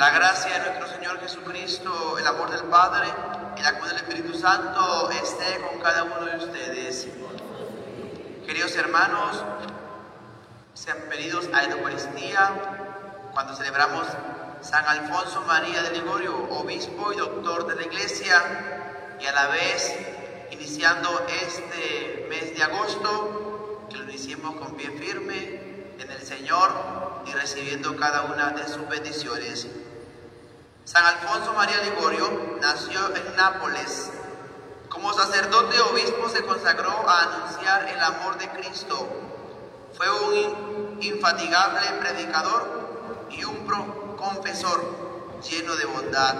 La gracia de nuestro Señor Jesucristo, el amor del Padre y la comunión del Espíritu Santo esté con cada uno de ustedes. Queridos hermanos, sean pedidos a la Eucaristía cuando celebramos San Alfonso María de Ligorio, obispo y doctor de la Iglesia, y a la vez iniciando este mes de agosto, que lo iniciemos con pie firme en el Señor y recibiendo cada una de sus bendiciones. San Alfonso María Ligorio nació en Nápoles. Como sacerdote obispo se consagró a anunciar el amor de Cristo. Fue un infatigable predicador y un confesor lleno de bondad.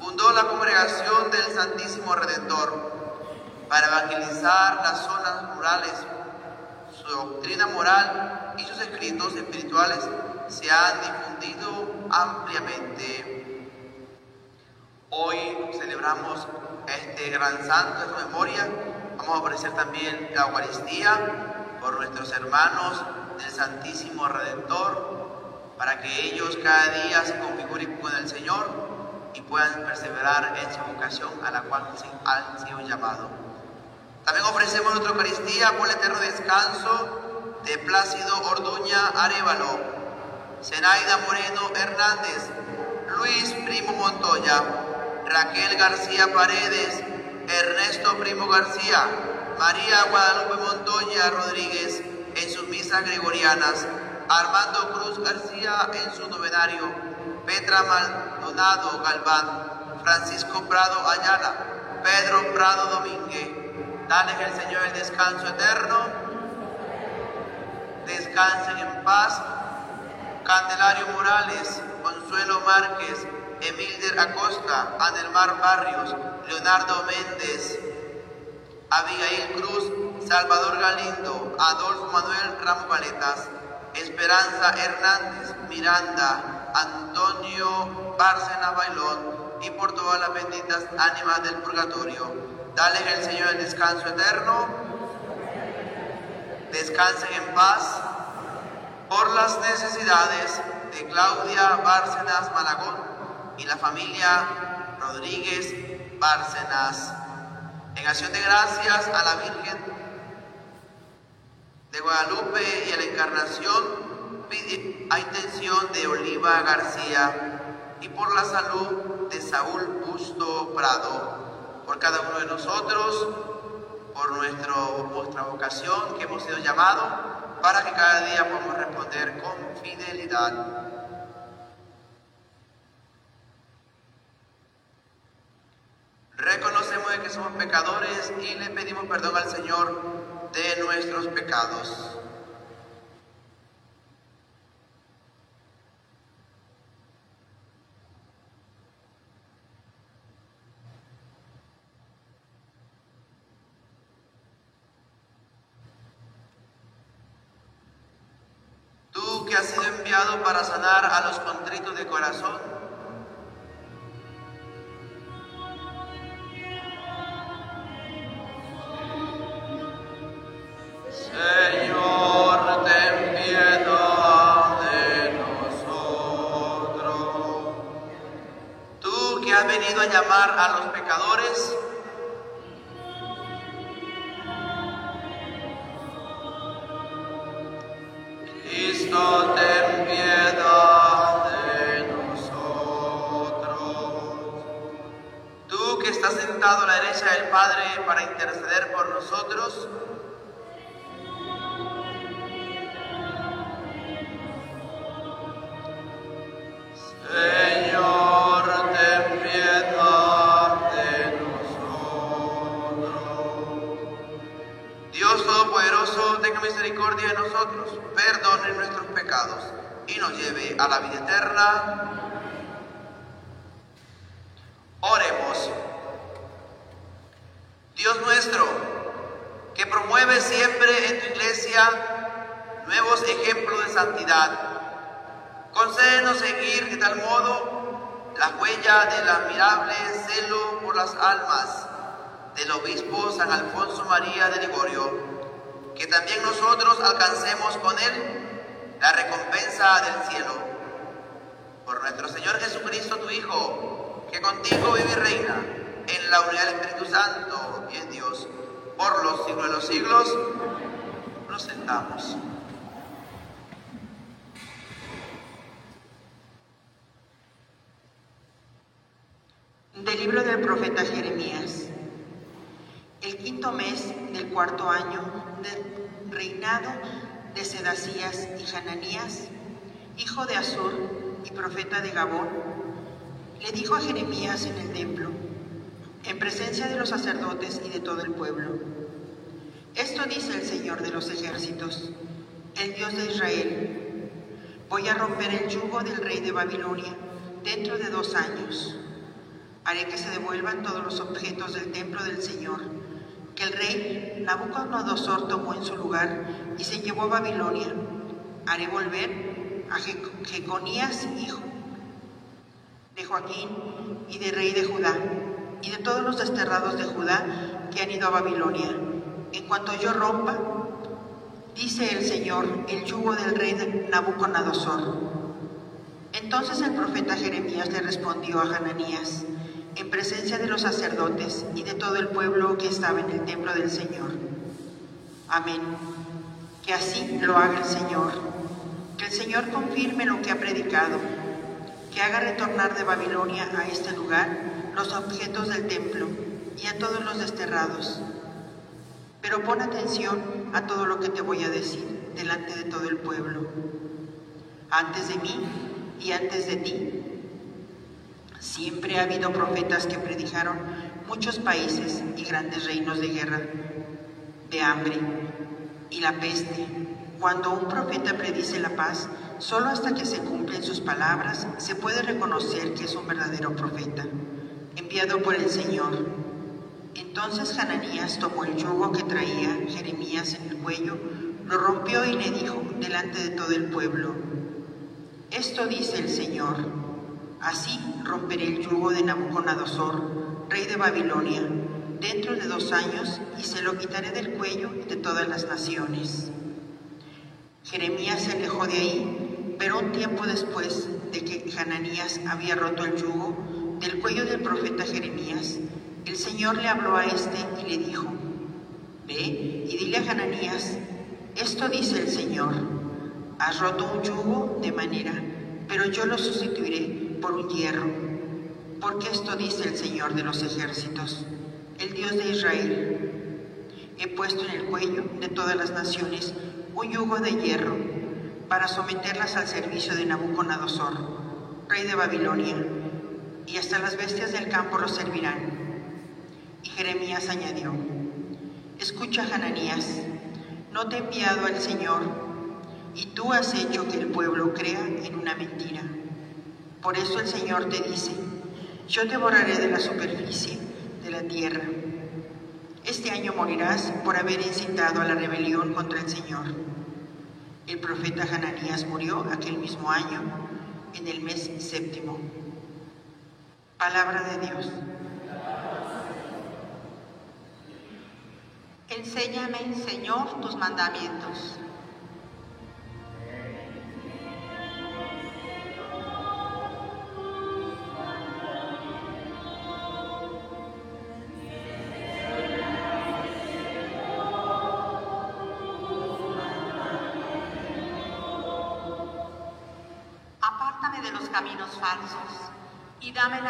Fundó la congregación del Santísimo Redentor para evangelizar las zonas rurales. Su doctrina moral y sus escritos espirituales se han difundido ampliamente. Hoy celebramos este gran santo en su memoria. Vamos a ofrecer también la Eucaristía por nuestros hermanos del Santísimo Redentor, para que ellos cada día se configuren con el Señor y puedan perseverar en su vocación a la cual han sido llamados. También ofrecemos nuestra Eucaristía por el eterno descanso de Plácido Orduña Arevalo, Zenaida Moreno Hernández, Luis Primo Montoya, Raquel García Paredes, Ernesto Primo García, María Guadalupe Montoya Rodríguez en sus misas gregorianas, Armando Cruz García en su novenario, Petra Maldonado Galván, Francisco Prado Ayala, Pedro Prado Domínguez. Dale el Señor el descanso eterno. Descansen en paz. Candelario Morales, Consuelo Márquez, Emilder Acosta, Anelmar Barrios, Leonardo Méndez, Abigail Cruz, Salvador Galindo, Adolfo Manuel Ramos Valetas, Esperanza Hernández, Miranda, Antonio Bárcena Bailón y por todas las benditas ánimas del purgatorio. Dale el Señor el descanso eterno. Descansen en paz por las necesidades de Claudia Bárcenas Malagón y la familia Rodríguez Bárcenas. En acción de gracias a la Virgen de Guadalupe y a la Encarnación, a intención de Oliva García y por la salud de Saúl Busto Prado, por cada uno de nosotros, por nuestro, nuestra vocación que hemos sido llamados, para que cada día podamos responder con fidelidad. Reconocemos que somos pecadores y le pedimos perdón al Señor de nuestros pecados. Tú que has sido enviado para sanar a los contritos de corazón, a los cuarto año del reinado de Sedacías y Hananías, hijo de Azur y profeta de Gabón, le dijo a Jeremías en el templo, en presencia de los sacerdotes y de todo el pueblo, esto dice el Señor de los ejércitos, el Dios de Israel, voy a romper el yugo del rey de Babilonia dentro de dos años. Haré que se devuelvan todos los objetos del templo del Señor, que el rey Nabucodonosor tomó en su lugar y se llevó a Babilonia. Haré volver a Jeconías, hijo de Joaquín y de rey de Judá, y de todos los desterrados de Judá que han ido a Babilonia. En cuanto yo rompa, dice el Señor, el yugo del rey Nabucodonosor. Entonces el profeta Jeremías le respondió a Hananías, en presencia de los sacerdotes y de todo el pueblo que estaba en el templo del Señor. Amén. Que así lo haga el Señor. Que el Señor confirme lo que ha predicado. Que haga retornar de Babilonia a este lugar los objetos del templo y a todos los desterrados. Pero pon atención a todo lo que te voy a decir delante de todo el pueblo. Antes de mí y antes de ti Siempre ha habido profetas que predijaron muchos países y grandes reinos de guerra, de hambre y la peste. Cuando un profeta predice la paz, solo hasta que se cumplen sus palabras se puede reconocer que es un verdadero profeta, enviado por el Señor. Entonces Hananías tomó el yugo que traía Jeremías en el cuello, lo rompió y le dijo delante de todo el pueblo, Esto dice el Señor Así romperé el yugo de Nabucodonosor, rey de Babilonia, dentro de dos años y se lo quitaré del cuello de todas las naciones. Jeremías se alejó de ahí, pero un tiempo después de que Hananías había roto el yugo del cuello del profeta Jeremías, el Señor le habló a este y le dijo, Ve y dile a Hananías, esto dice el Señor, has roto un yugo de manera, pero yo lo sustituiré por un hierro, porque esto dice el Señor de los ejércitos, el Dios de Israel. He puesto en el cuello de todas las naciones un yugo de hierro para someterlas al servicio de Nabucodonosor, rey de Babilonia, y hasta las bestias del campo lo servirán. Y Jeremías añadió, escucha Hananías, no te he enviado al Señor, y tú has hecho que el pueblo crea en una mentira. Por eso el Señor te dice, yo te borraré de la superficie de la tierra. Este año morirás por haber incitado a la rebelión contra el Señor. El profeta Hananías murió aquel mismo año, en el mes séptimo. Palabra de Dios. Enséñame, Señor, tus mandamientos.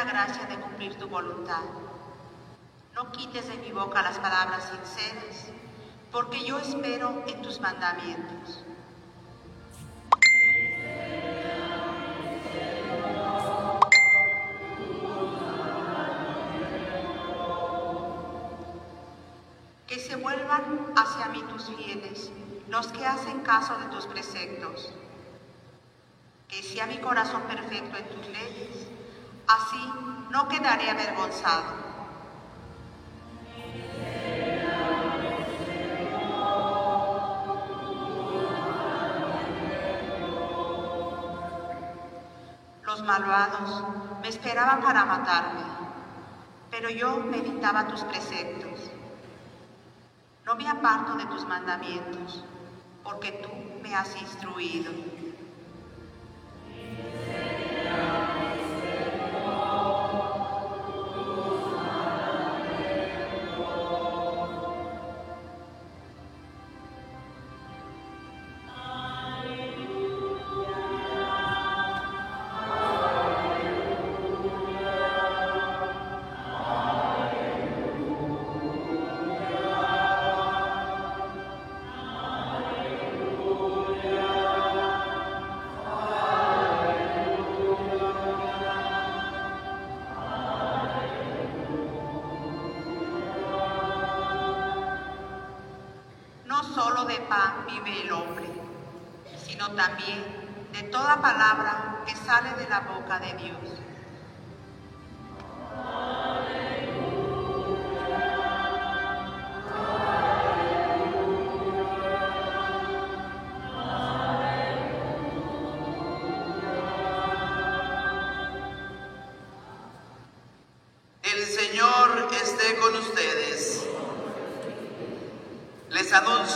Gracia de cumplir tu voluntad. No quites de mi boca las palabras sinceras, porque yo espero en tus mandamientos. Que se vuelvan hacia mí tus fieles, los que hacen caso de tus preceptos que sea mi corazón perfecto en tus leyes, así no quedaré avergonzado. Los malvados me esperaban para matarme, pero yo meditaba tus preceptos. No me aparto de tus mandamientos, porque tú me has instruido.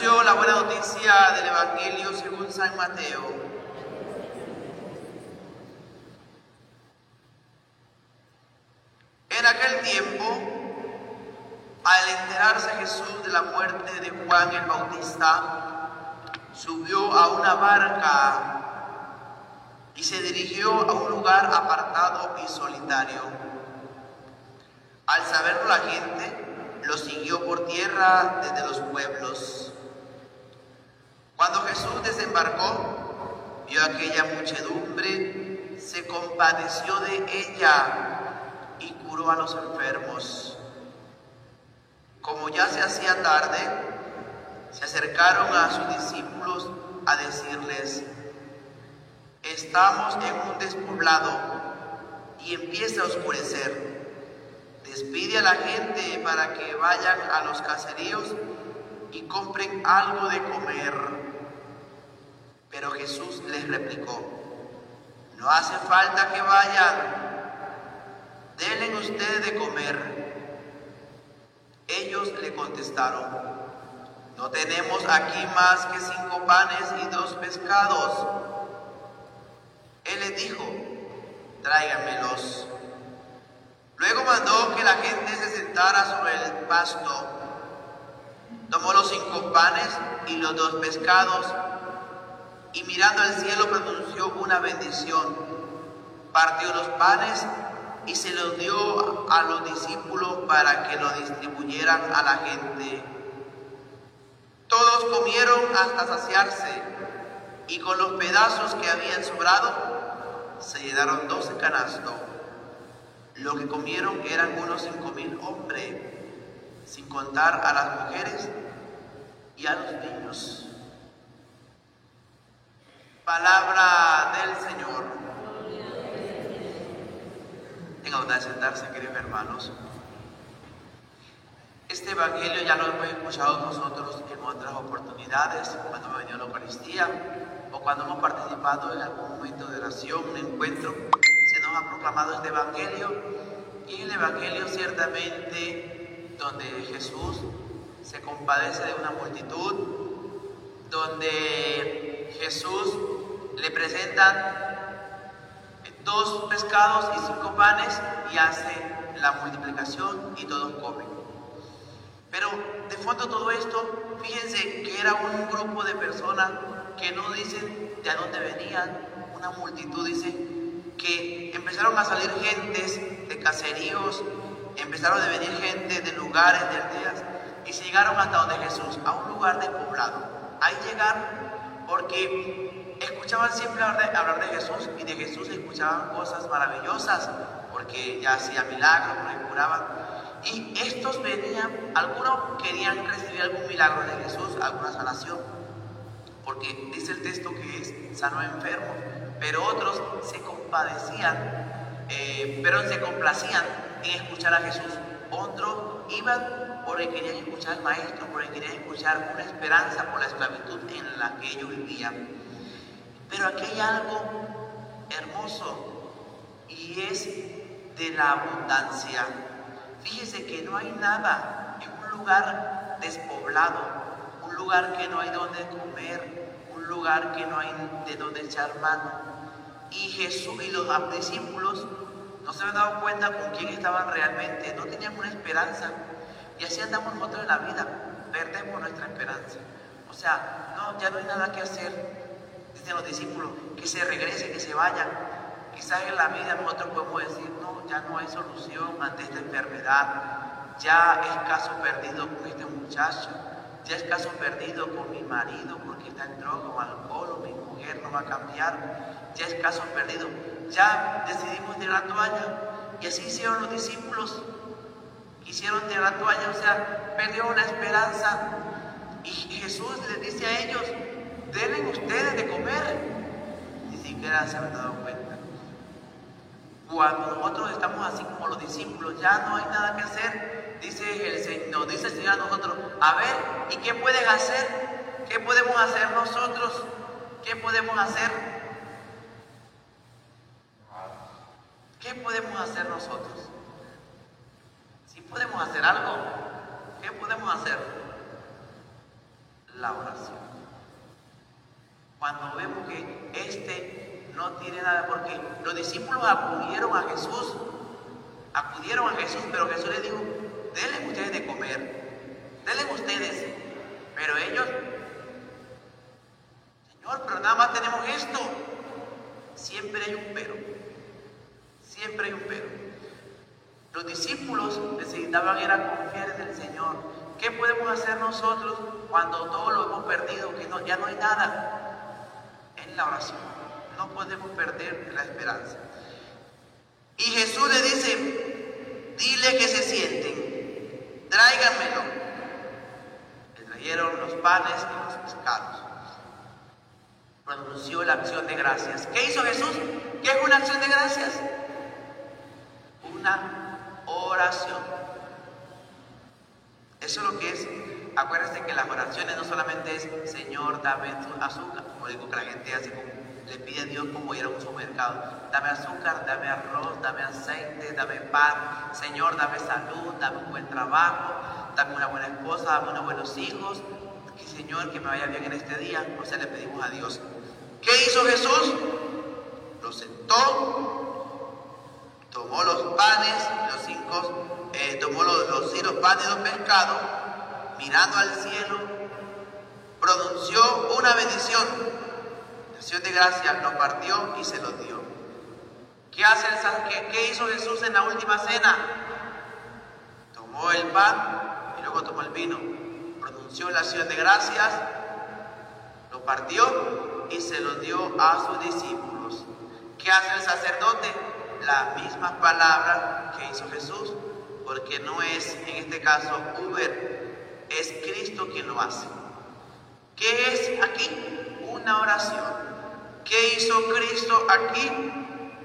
La buena noticia del Evangelio según San Mateo. En aquel tiempo, al enterarse Jesús de la muerte de Juan el Bautista, subió a una barca y se dirigió a un lugar apartado y solitario. Al saberlo la gente, lo siguió por tierra desde los pueblos. Cuando Jesús desembarcó, vio aquella muchedumbre, se compadeció de ella y curó a los enfermos. Como ya se hacía tarde, se acercaron a sus discípulos a decirles, estamos en un despoblado y empieza a oscurecer. Despide a la gente para que vayan a los caseríos y compren algo de comer. Pero Jesús les replicó, no hace falta que vayan, denle ustedes de comer. Ellos le contestaron, no tenemos aquí más que cinco panes y dos pescados. Él les dijo, tráiganmelos. Luego mandó que la gente se sentara sobre el pasto. Tomó los cinco panes y los dos pescados y mirando al cielo pronunció una bendición. Partió los panes y se los dio a los discípulos para que lo distribuyeran a la gente. Todos comieron hasta saciarse y con los pedazos que habían sobrado se llenaron doce canastos. Lo que comieron eran unos cinco mil hombres, sin contar a las mujeres y a los niños. Palabra del Señor. Tenga bondad de sentarse, queridos hermanos. Este Evangelio ya lo hemos escuchado nosotros en otras oportunidades, cuando hemos venido a la Eucaristía o cuando hemos participado en algún momento de oración, un encuentro, se nos ha proclamado este Evangelio y el Evangelio ciertamente donde Jesús se compadece de una multitud, donde Jesús le presentan dos pescados y cinco panes y hace la multiplicación y todos comen. Pero de fondo todo esto, fíjense que era un grupo de personas que no dicen de dónde venían, una multitud dice que empezaron a salir gentes de caseríos, empezaron a venir gente de lugares, de aldeas, y se llegaron hasta donde Jesús, a un lugar despoblado. Ahí llegaron porque escuchaban siempre hablar de, Jesús y de Jesús escuchaban cosas maravillosas, porque ya hacía milagros, porque curaban. Y estos venían, algunos querían recibir algún milagro de Jesús, alguna sanación, porque dice el texto que es sano enfermo, pero otros se compadecían, eh, pero se complacían en escuchar a Jesús. Otros iban porque querían escuchar al Maestro, porque querían escuchar una esperanza por la esclavitud en la que ellos vivían. Pero aquí hay algo hermoso y es de la abundancia. Fíjese que no hay nada en un lugar despoblado, un lugar que no hay donde comer, un lugar que no hay de donde echar mano. Y Jesús y los discípulos no se habían dado cuenta con quién estaban realmente, no tenían una esperanza. Y así andamos nosotros en la vida, perdemos nuestra esperanza. O sea, no, ya no hay nada que hacer. Dicen los discípulos, que se regresen, que se vayan. Quizás en la vida nosotros podemos decir, no, ya no hay solución ante esta enfermedad. Ya es caso perdido con este muchacho. Ya es caso perdido con mi marido porque está en droga o alcohol mi mujer no va a cambiar. Ya es caso perdido. Ya decidimos tirar la toalla. Y así hicieron los discípulos. Hicieron tirar la toalla, o sea, perdieron la esperanza. Y Jesús les dice a ellos, denle ustedes de comer. Ni siquiera se han dado cuenta. Cuando nosotros estamos así como los discípulos, ya no hay nada que hacer, dice el Señor, dice el Señor a nosotros, a ver, ¿y qué pueden hacer? ¿Qué podemos hacer nosotros? ¿Qué podemos hacer? ¿Qué podemos hacer nosotros? Si podemos hacer algo, ¿qué podemos hacer? La oración. Cuando vemos que este no tiene nada, porque los discípulos acudieron a Jesús, acudieron a Jesús, pero Jesús les dijo, denle ustedes de comer, denle ustedes, pero ellos, Señor, pero nada más tenemos esto, siempre hay un pero, siempre hay un pero. Los discípulos necesitaban era confiar en el Señor. ¿Qué podemos hacer nosotros cuando todo lo hemos perdido, que ya no hay nada? En la oración. No podemos perder la esperanza. Y Jesús le dice, dile que se sienten, tráiganmelo. Le trajeron los panes y los pescados. Pronunció la acción de gracias. ¿Qué hizo Jesús? ¿Qué es una acción de gracias? Una oración. Eso es lo que es. Acuérdense que las oraciones no solamente es Señor, dame azúcar, como digo que la gente hace como le pide a Dios como ir a un supermercado. Dame azúcar, dame arroz, dame aceite, dame pan. Señor, dame salud, dame un buen trabajo, dame una buena esposa, dame unos buenos hijos. Que Señor, que me vaya bien en este día. O sea, le pedimos a Dios. ¿Qué hizo Jesús? Lo sentó, tomó los panes, los cinco, eh, tomó los, los, los panes los pescados, mirando al cielo, pronunció una bendición, acción de gracia, lo partió y se lo dio. ¿Qué, hace el, qué, ¿Qué hizo Jesús en la última cena? Tomó el pan y luego tomó el vino, pronunció la acción de gracias, lo partió y se lo dio a sus discípulos. ¿Qué hace el sacerdote? Las mismas palabras que hizo Jesús, porque no es en este caso Uber, es Cristo quien lo hace. ¿Qué es aquí? Una oración. ¿Qué hizo Cristo aquí?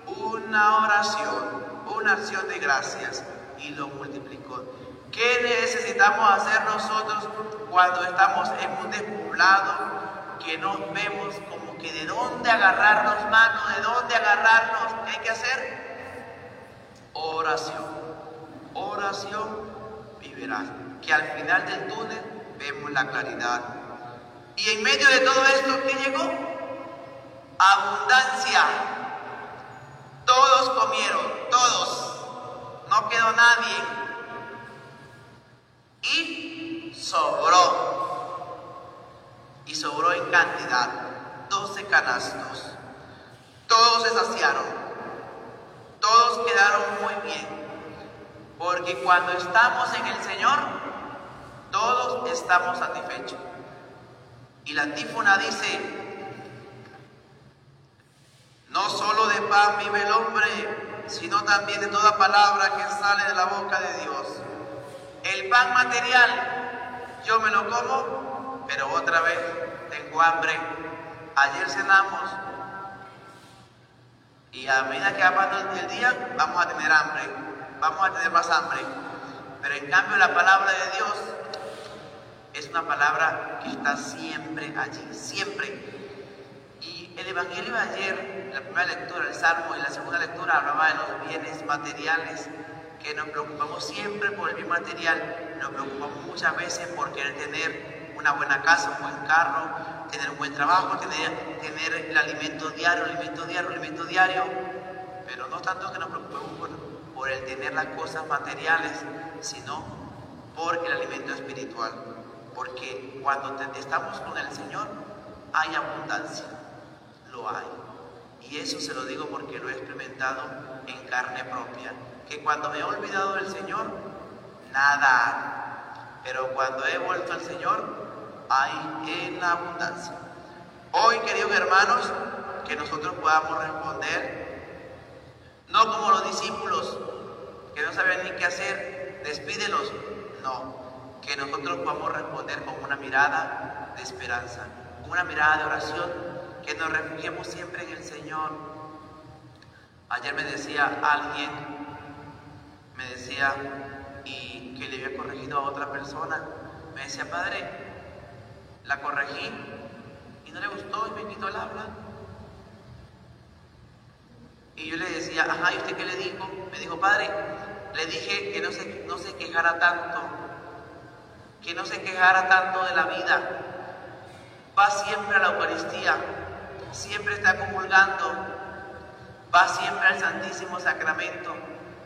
Una oración, una acción de gracias y lo multiplicó. ¿Qué necesitamos hacer nosotros cuando estamos en un despoblado que nos vemos como que de dónde agarrarnos mano, de dónde agarrarnos? ¿Qué hay que hacer? Oración, oración y verás que al final del túnel vemos la claridad. Y en medio de todo esto, ¿qué llegó? Abundancia. Todos comieron, todos. No quedó nadie. Y sobró. Y sobró en cantidad. 12 canastos. Todos se saciaron. Todos quedaron muy bien. Porque cuando estamos en el Señor, todos estamos satisfechos. Y la antífona dice, no solo de pan vive el hombre, sino también de toda palabra que sale de la boca de Dios. El pan material, yo me lo como, pero otra vez tengo hambre. Ayer cenamos y a medida que va pasando el día vamos a tener hambre, vamos a tener más hambre. Pero en cambio la palabra de Dios es una palabra que está siempre allí, siempre. Y el Evangelio de ayer, la primera lectura, el Salmo, y la segunda lectura hablaba de los bienes materiales, que nos preocupamos siempre por el bien material, nos preocupamos muchas veces por querer tener una buena casa, un buen carro, tener un buen trabajo, tener, el alimento diario, el alimento diario, el alimento diario, pero no tanto que nos preocupemos por, el tener las cosas materiales, sino por el alimento espiritual. Porque cuando estamos con el Señor hay abundancia, lo hay. Y eso se lo digo porque lo he experimentado en carne propia. Que cuando me he olvidado del Señor, nada. Pero cuando he vuelto al Señor, hay en abundancia. Hoy, queridos hermanos, que nosotros podamos responder, no como los discípulos que no sabían ni qué hacer, despídelos. No, que nosotros podamos responder con una mirada de esperanza, una mirada de oración, que nos refugiemos siempre en el Señor. Ayer me decía alguien, me decía, y que le había corregido a otra persona, me decía, Padre, la corregí y no le gustó y me quitó el habla. Y yo le decía, ajá, ¿y usted qué le dijo? Me dijo, Padre, le dije que no se, no se quejara tanto, que no se quejara tanto de la vida. Va siempre a la Eucaristía, siempre está comulgando, va siempre al Santísimo Sacramento,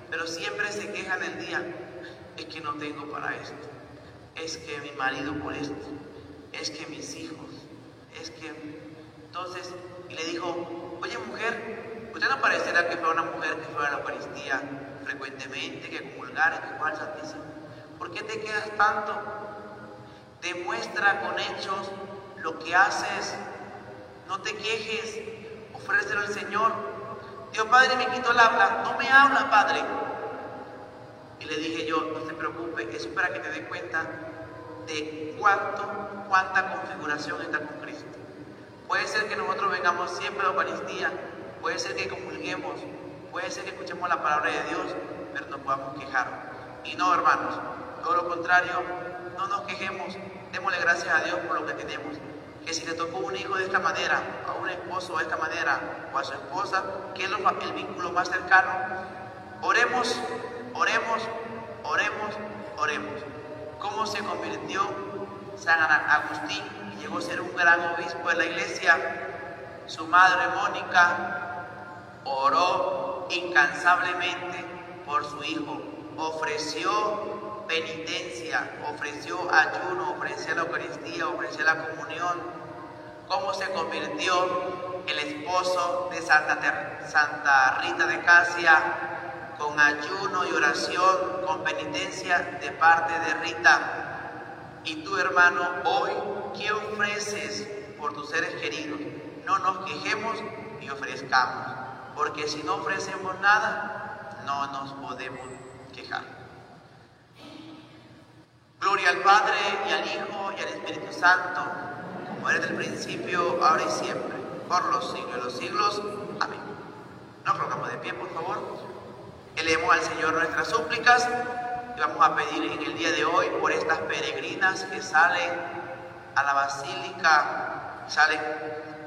pero siempre se queja en el día. Es que no tengo para esto, es que mi marido por esto, es que mis hijos, es que... Entonces, y le dijo, oye mujer, ¿usted no parecerá que fue una mujer que fue a la Eucaristía frecuentemente, que comulgara, que fue al Santísimo? ¿Por qué te quedas tanto? Demuestra con hechos lo que haces. No te quejes, ofrécelo al Señor. Dios Padre me quitó el habla, no me habla Padre. Y le dije yo, no se preocupe, eso es para que te des cuenta de cuánto, cuánta configuración está con Cristo. Puede ser que nosotros vengamos siempre a la Eucaristía, puede ser que comulguemos, puede ser que escuchemos la palabra de Dios, pero no podamos quejar. Y no, hermanos, todo lo contrario, no nos quejemos, démosle gracias a Dios por lo que tenemos. Que si le tocó un hijo de esta manera, a un esposo de esta manera, o a su esposa, que es el vínculo más cercano, oremos, oremos, oremos, oremos. ¿Cómo se convirtió San Agustín y llegó a ser un gran obispo de la iglesia? Su madre Mónica oró incansablemente por su hijo, ofreció penitencia, ofreció ayuno, ofreció la Eucaristía, ofreció la comunión, cómo se convirtió el esposo de Santa, Santa Rita de Casia con ayuno y oración, con penitencia de parte de Rita. Y tu hermano, hoy, ¿qué ofreces por tus seres queridos? No nos quejemos y ofrezcamos, porque si no ofrecemos nada, no nos podemos quejar. Gloria al Padre y al Hijo y al Espíritu Santo, como era del principio, ahora y siempre, por los siglos de los siglos. Amén. Nos colocamos de pie, por favor. Elevemos al Señor nuestras súplicas y vamos a pedir en el día de hoy por estas peregrinas que salen a la basílica, salen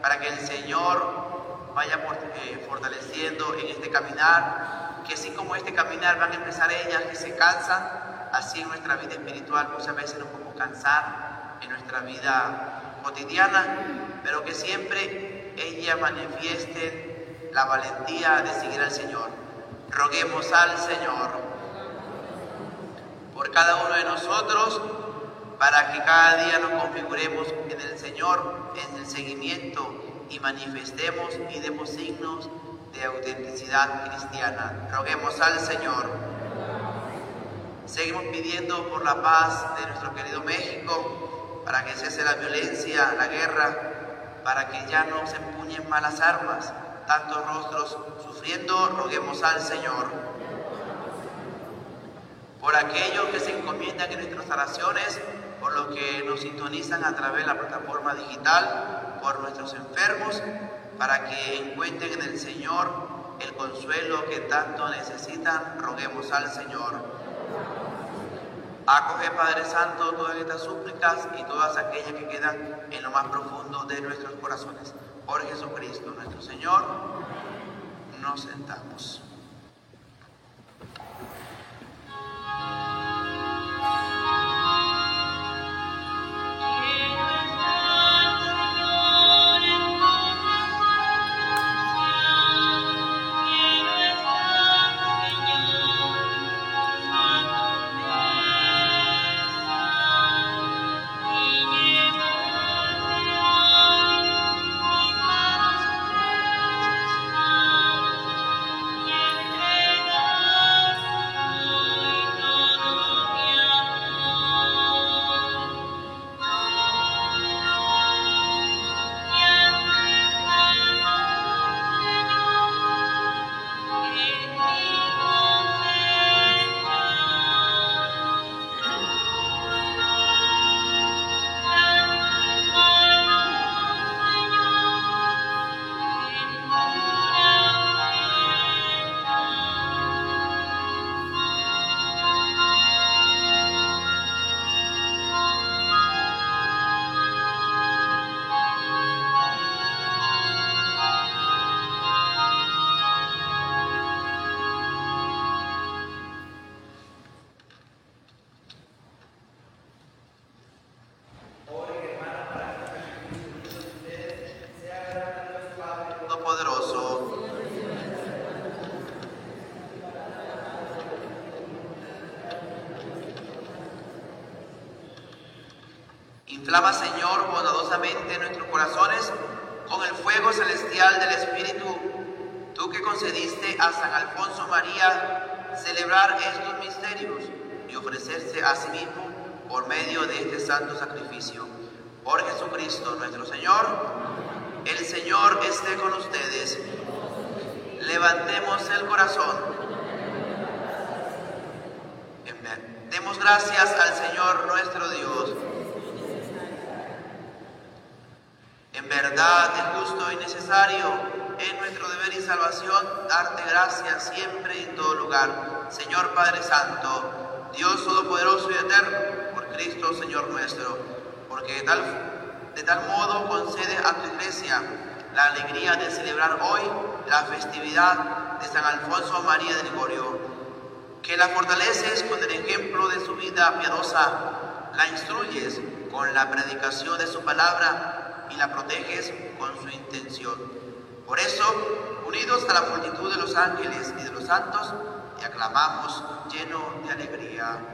para que el Señor vaya eh, fortaleciendo en este caminar, que así como este caminar van a empezar ellas que se cansan, así en nuestra vida espiritual muchas veces nos podemos cansar en nuestra vida cotidiana, pero que siempre ella manifieste la valentía de seguir al Señor. Roguemos al Señor por cada uno de nosotros para que cada día nos configuremos en el Señor, en el seguimiento y manifestemos y demos signos de autenticidad cristiana. Roguemos al Señor. Seguimos pidiendo por la paz de nuestro querido México, para que cese la violencia, la guerra, para que ya no se empuñen malas armas, tantos rostros sufriendo, roguemos al Señor. Por aquellos que se encomiendan en nuestras oraciones, por los que nos sintonizan a través de la plataforma digital, por nuestros enfermos, para que encuentren en el Señor el consuelo que tanto necesitan, roguemos al Señor. Acoge, Padre Santo, todas estas súplicas y todas aquellas que quedan en lo más profundo de nuestros corazones. Por Jesucristo, nuestro Señor, nos sentamos. Inflama, Señor, bondadosamente nuestros corazones con el fuego celestial del Espíritu, tú que concediste a San Alfonso María celebrar estos misterios y ofrecerse a sí mismo por medio de este santo sacrificio. Por Jesucristo nuestro Señor, el Señor esté con ustedes. Levantemos el corazón. Demos gracias al Señor nuestro Dios. Verdad es justo y necesario, en nuestro deber y salvación, darte gracias siempre y en todo lugar. Señor Padre Santo, Dios Todopoderoso y Eterno, por Cristo Señor nuestro, porque de tal, de tal modo concede a tu iglesia la alegría de celebrar hoy la festividad de San Alfonso María de Ligorio, que la fortaleces con el ejemplo de su vida piadosa, la instruyes con la predicación de su palabra y la proteges con su intención. Por eso, unidos a la multitud de los ángeles y de los santos, te aclamamos lleno de alegría.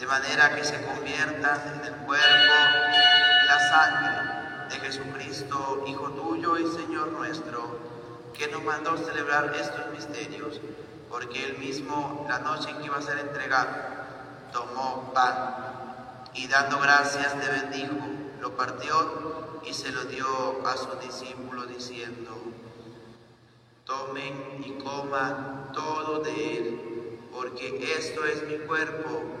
de manera que se conviertan en el cuerpo y la sangre de Jesucristo, Hijo tuyo y Señor nuestro, que nos mandó celebrar estos misterios, porque él mismo, la noche en que iba a ser entregado, tomó pan y dando gracias te bendijo, lo partió y se lo dio a sus discípulos diciendo, tomen y coman todo de él, porque esto es mi cuerpo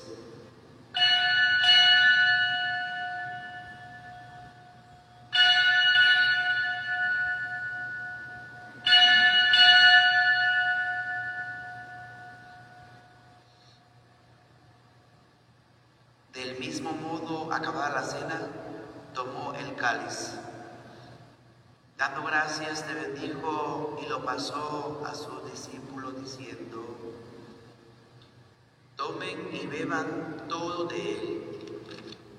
Pasó a sus discípulos diciendo, Tomen y beban todo de él,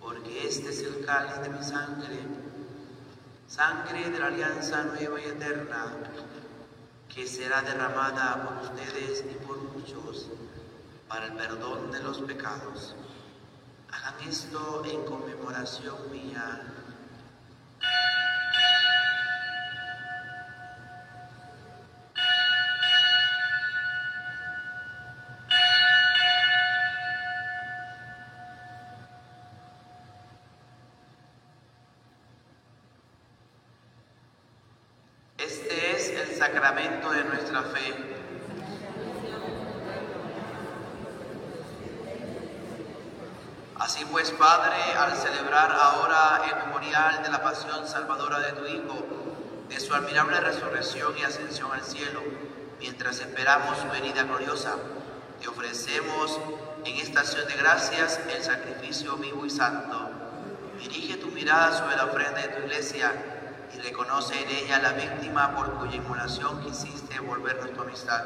porque este es el cáliz de mi sangre, sangre de la alianza nueva y eterna, que será derramada por ustedes y por muchos para el perdón de los pecados. Hagan esto en conmemoración mía. Su admirable resurrección y ascensión al cielo, mientras esperamos su venida gloriosa, te ofrecemos en esta acción de gracias el sacrificio vivo y santo. Dirige tu mirada sobre la ofrenda de tu iglesia y reconoce en ella la víctima por cuya inmolación quisiste volvernos tu amistad,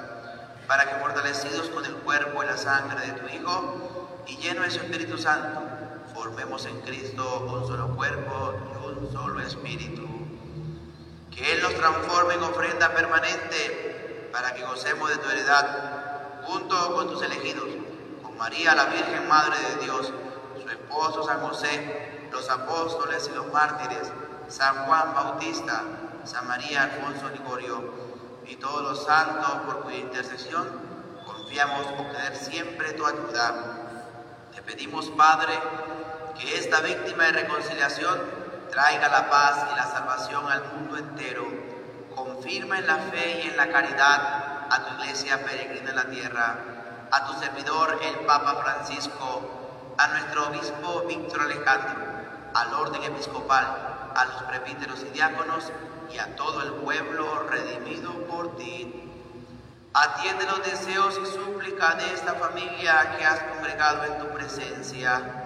para que fortalecidos con el cuerpo y la sangre de tu Hijo y lleno de su Espíritu Santo, formemos en Cristo un solo cuerpo y un solo espíritu. Que Él nos transforme en ofrenda permanente para que gocemos de tu heredad, junto con tus elegidos, con María, la Virgen Madre de Dios, su esposo San José, los apóstoles y los mártires, San Juan Bautista, San María Alfonso Ligorio y todos los santos por cuya intercesión confiamos obtener siempre tu ayuda. Te pedimos, Padre, que esta víctima de reconciliación traiga la paz y la salvación al mundo entero. Confirma en la fe y en la caridad a tu iglesia peregrina en la tierra, a tu servidor el Papa Francisco, a nuestro obispo Víctor Alejandro, al orden episcopal, a los presbíteros y diáconos y a todo el pueblo redimido por ti. Atiende los deseos y súplicas de esta familia que has congregado en tu presencia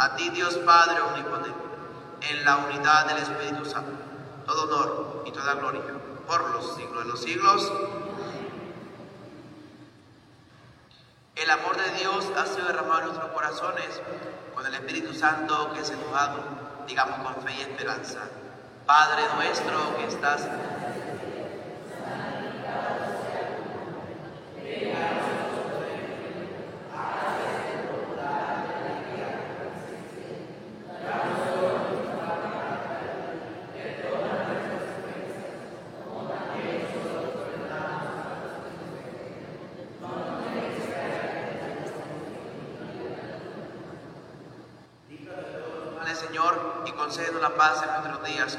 a ti Dios Padre Omnipotente, en la unidad del Espíritu Santo, todo honor y toda gloria por los siglos de los siglos. El amor de Dios ha sido derramado en nuestros corazones con el Espíritu Santo que es enojado, digamos con fe y esperanza. Padre nuestro que estás concédenos la paz en nuestros días,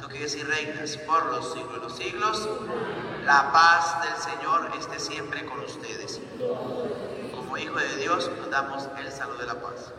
Tú que y reinas por los siglos de los siglos, la paz del Señor esté siempre con ustedes. Como hijo de Dios, nos damos el saludo de la paz.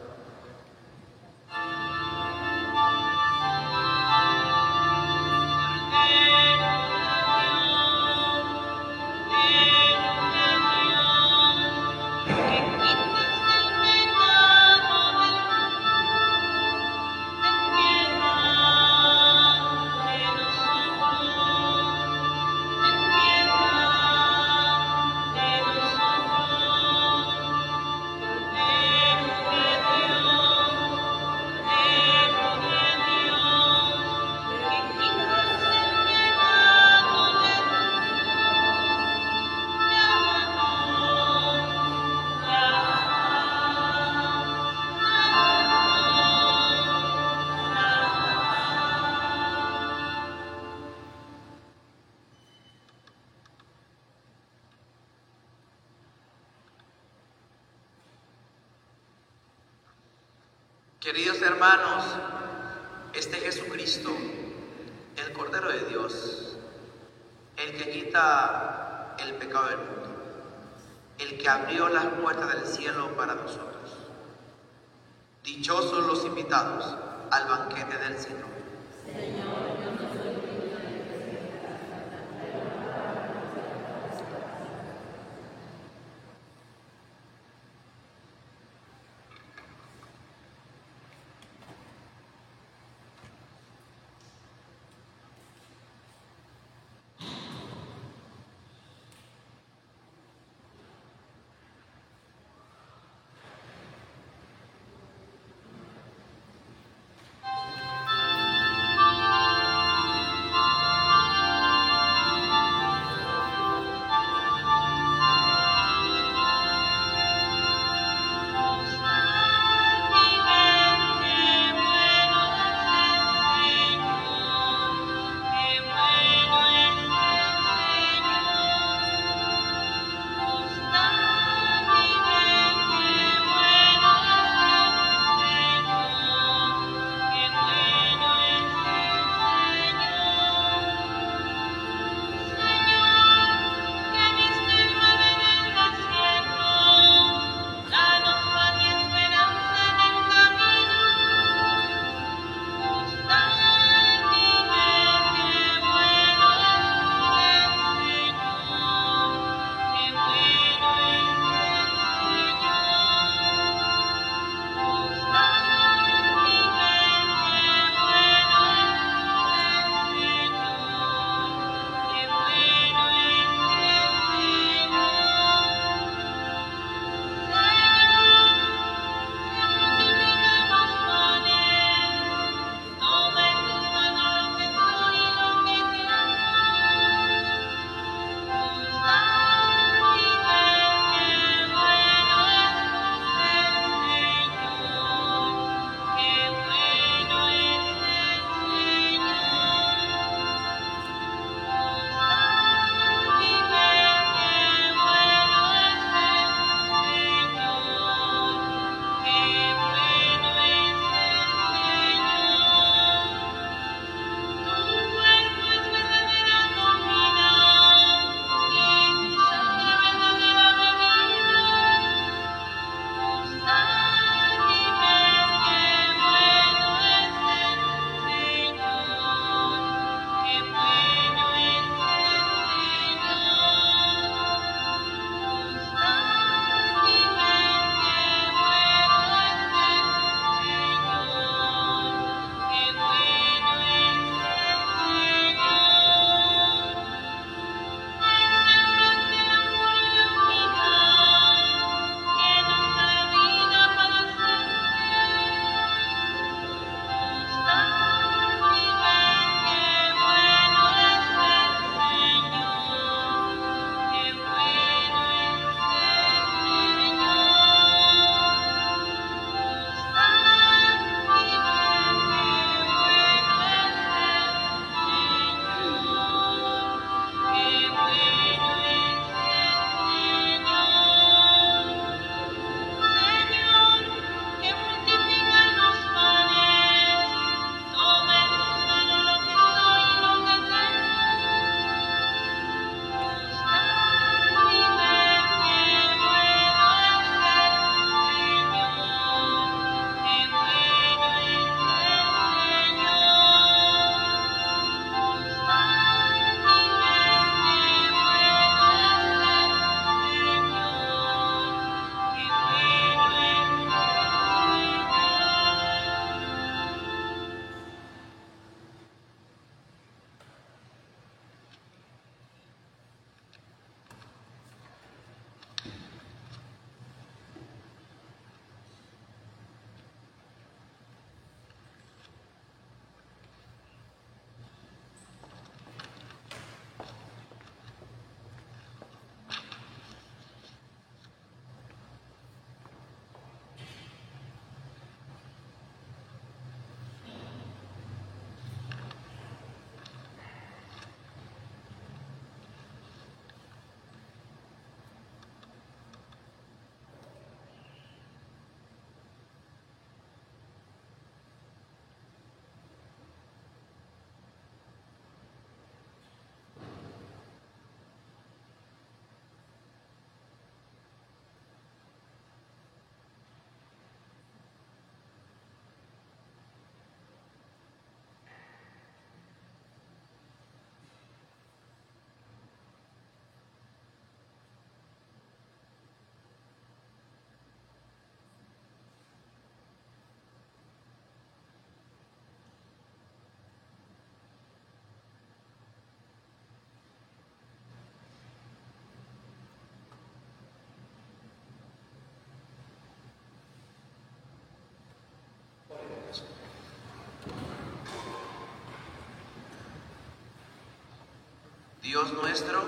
Dios nuestro,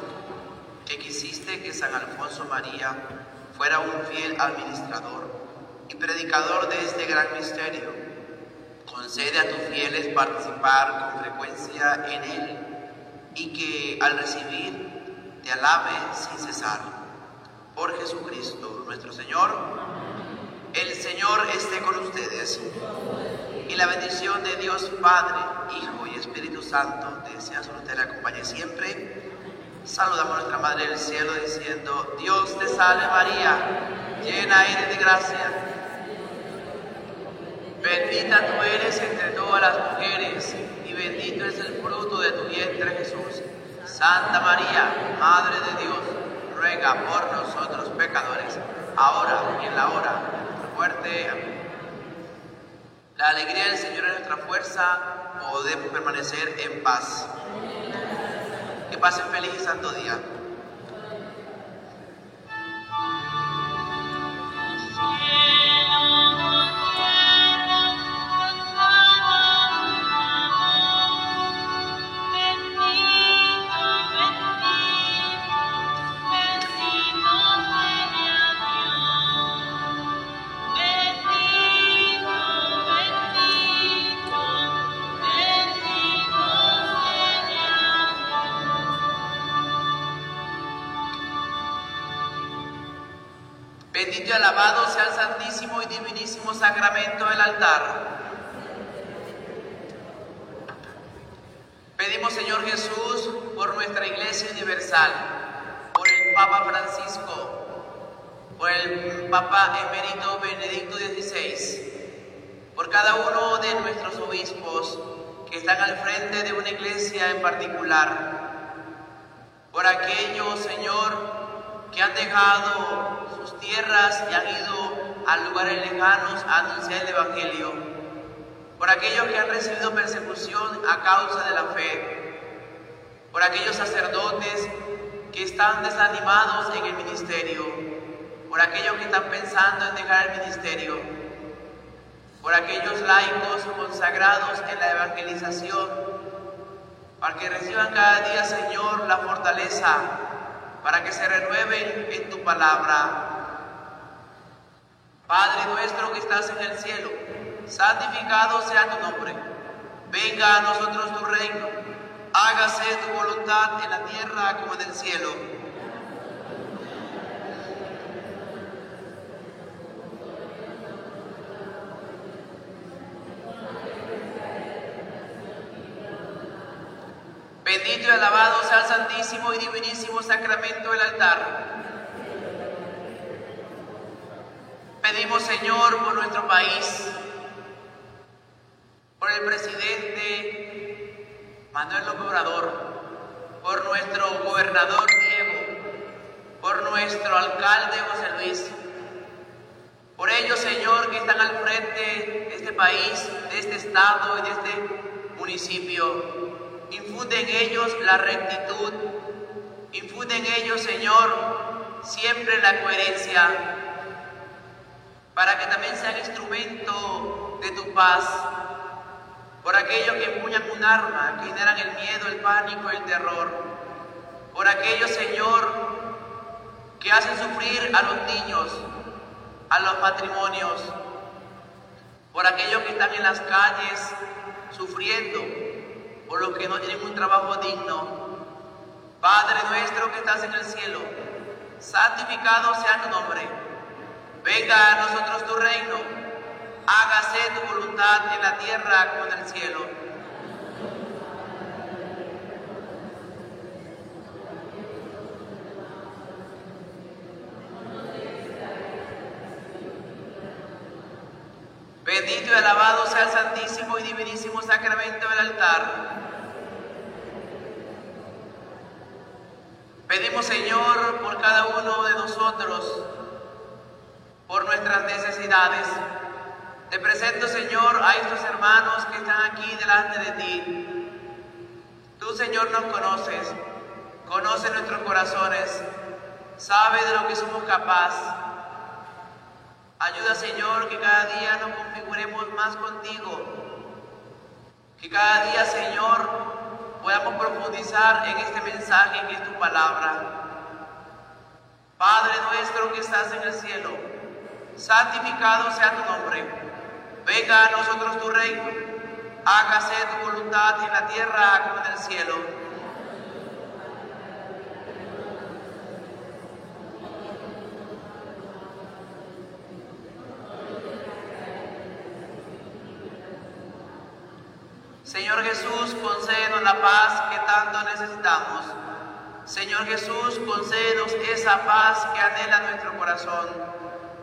que quisiste que San Alfonso María fuera un fiel administrador y predicador de este gran misterio, concede a tus fieles participar con frecuencia en él y que al recibir te alabe sin cesar. Por Jesucristo nuestro Señor, el Señor esté con ustedes y la bendición de Dios Padre, Hijo y Espíritu Santo desea sobre usted le acompañe siempre. Saludamos a nuestra Madre del Cielo diciendo, Dios te salve María, llena eres de gracia. Bendita tú eres entre todas las mujeres y bendito es el fruto de tu vientre Jesús. Santa María, Madre de Dios, ruega por nosotros pecadores, ahora y en la hora de nuestra muerte. Amén. La alegría del Señor es nuestra fuerza, podemos permanecer en paz. Que pasen feliz y santo día. Bendito y alabado sea el santísimo y divinísimo sacramento del altar. Pedimos, Señor Jesús, por nuestra Iglesia Universal, por el Papa Francisco, por el Papa Emérito Benedicto XVI, por cada uno de nuestros obispos que están al frente de una iglesia en particular, por aquellos, Señor, que han dejado sus tierras y han ido a lugares lejanos a anunciar el Evangelio, por aquellos que han recibido persecución a causa de la fe, por aquellos sacerdotes que están desanimados en el ministerio, por aquellos que están pensando en dejar el ministerio, por aquellos laicos consagrados en la evangelización, para que reciban cada día, Señor, la fortaleza para que se renueven en tu palabra. Padre nuestro que estás en el cielo, santificado sea tu nombre. Venga a nosotros tu reino. Hágase tu voluntad en la tierra como en el cielo. Bendito y alabado sea el santísimo y divinísimo sacramento del altar. Pedimos, Señor, por nuestro país, por el presidente Manuel López Obrador, por nuestro gobernador Diego, por nuestro alcalde José Luis, por ellos, Señor, que están al frente de este país, de este estado y de este municipio. Infunde en ellos la rectitud, infunde en ellos, Señor, siempre la coherencia, para que también sean instrumento de tu paz, por aquellos que empuñan un arma, que generan el miedo, el pánico, el terror, por aquellos, Señor, que hacen sufrir a los niños, a los matrimonios, por aquellos que están en las calles sufriendo, por los que no tienen un trabajo digno. Padre nuestro que estás en el cielo, santificado sea tu nombre. Venga a nosotros tu reino. Hágase tu voluntad en la tierra como en el cielo. Bendito y alabado sea el santísimo y divinísimo sacramento del altar. Pedimos, Señor, por cada uno de nosotros, por nuestras necesidades. Te presento, Señor, a estos hermanos que están aquí delante de ti. Tú, Señor, nos conoces, conoce nuestros corazones, sabe de lo que somos capaces. Ayuda, Señor, que cada día nos configuremos más contigo. Que cada día, Señor, podamos profundizar en este mensaje que es tu palabra. Padre nuestro que estás en el cielo, santificado sea tu nombre. Venga a nosotros tu reino. Hágase tu voluntad en la tierra como en el cielo. Señor Jesús, concédenos la paz que tanto necesitamos. Señor Jesús, concédenos esa paz que anhela nuestro corazón.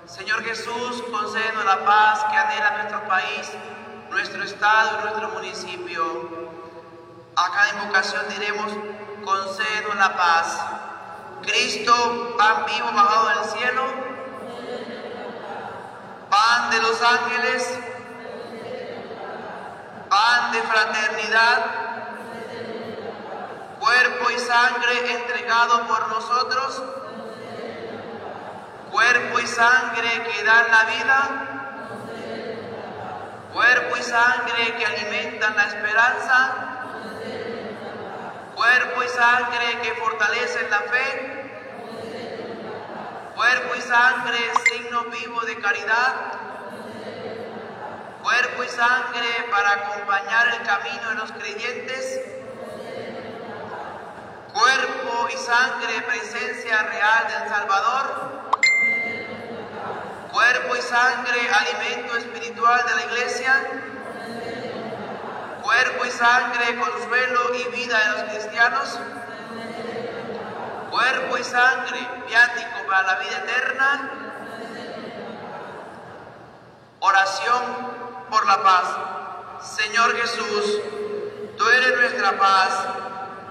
Señor Jesús, concédenos la paz que anhela nuestro país, nuestro estado nuestro municipio. A cada invocación diremos, concédenos la paz. Cristo, pan vivo bajado del cielo, pan de los ángeles, pan de fraternidad, cuerpo y sangre entregado por nosotros, cuerpo y sangre que dan la vida, cuerpo y sangre que alimentan la esperanza, cuerpo y sangre que fortalecen la fe, cuerpo y sangre signo vivo de caridad, cuerpo y sangre para acompañar el camino de los creyentes, cuerpo y sangre presencia real del Salvador, cuerpo y sangre alimento espiritual de la iglesia, cuerpo y sangre consuelo y vida de los cristianos, cuerpo y sangre viático para la vida eterna, oración por la paz. Señor Jesús, tú eres nuestra paz.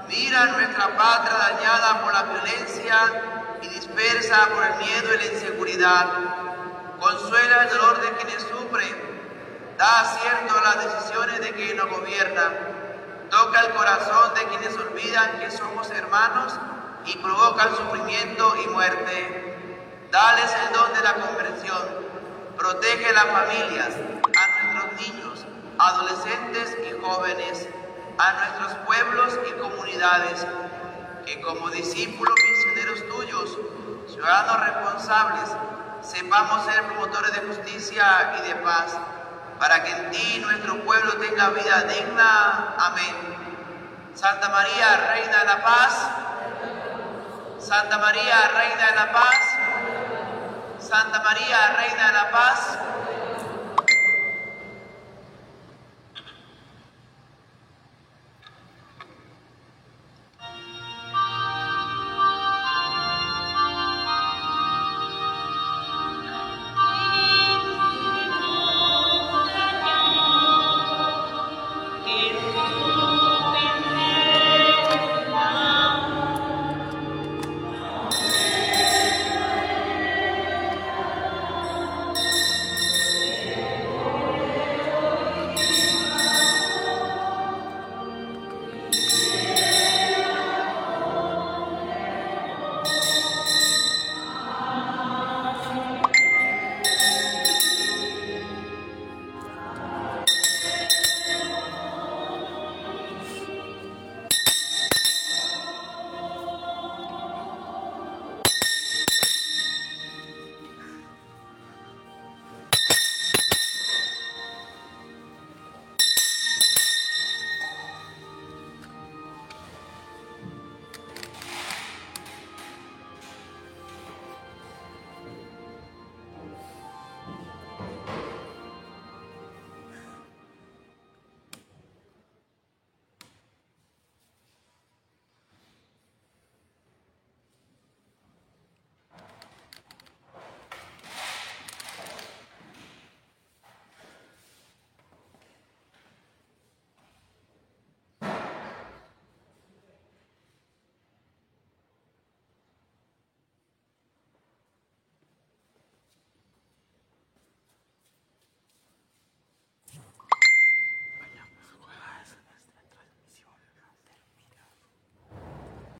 Mira nuestra patria dañada por la violencia y dispersa por el miedo y la inseguridad. Consuela el dolor de quienes sufren. Da acierto a las decisiones de quienes nos gobiernan. Toca el corazón de quienes olvidan que somos hermanos y provocan sufrimiento y muerte. Dales el don de la conversión. Protege las familias, niños, adolescentes y jóvenes, a nuestros pueblos y comunidades, que como discípulos misioneros tuyos, ciudadanos responsables, sepamos ser promotores de justicia y de paz, para que en ti nuestro pueblo tenga vida digna. Amén. Santa María, Reina de la Paz. Santa María, Reina de la Paz. Santa María, Reina de la Paz.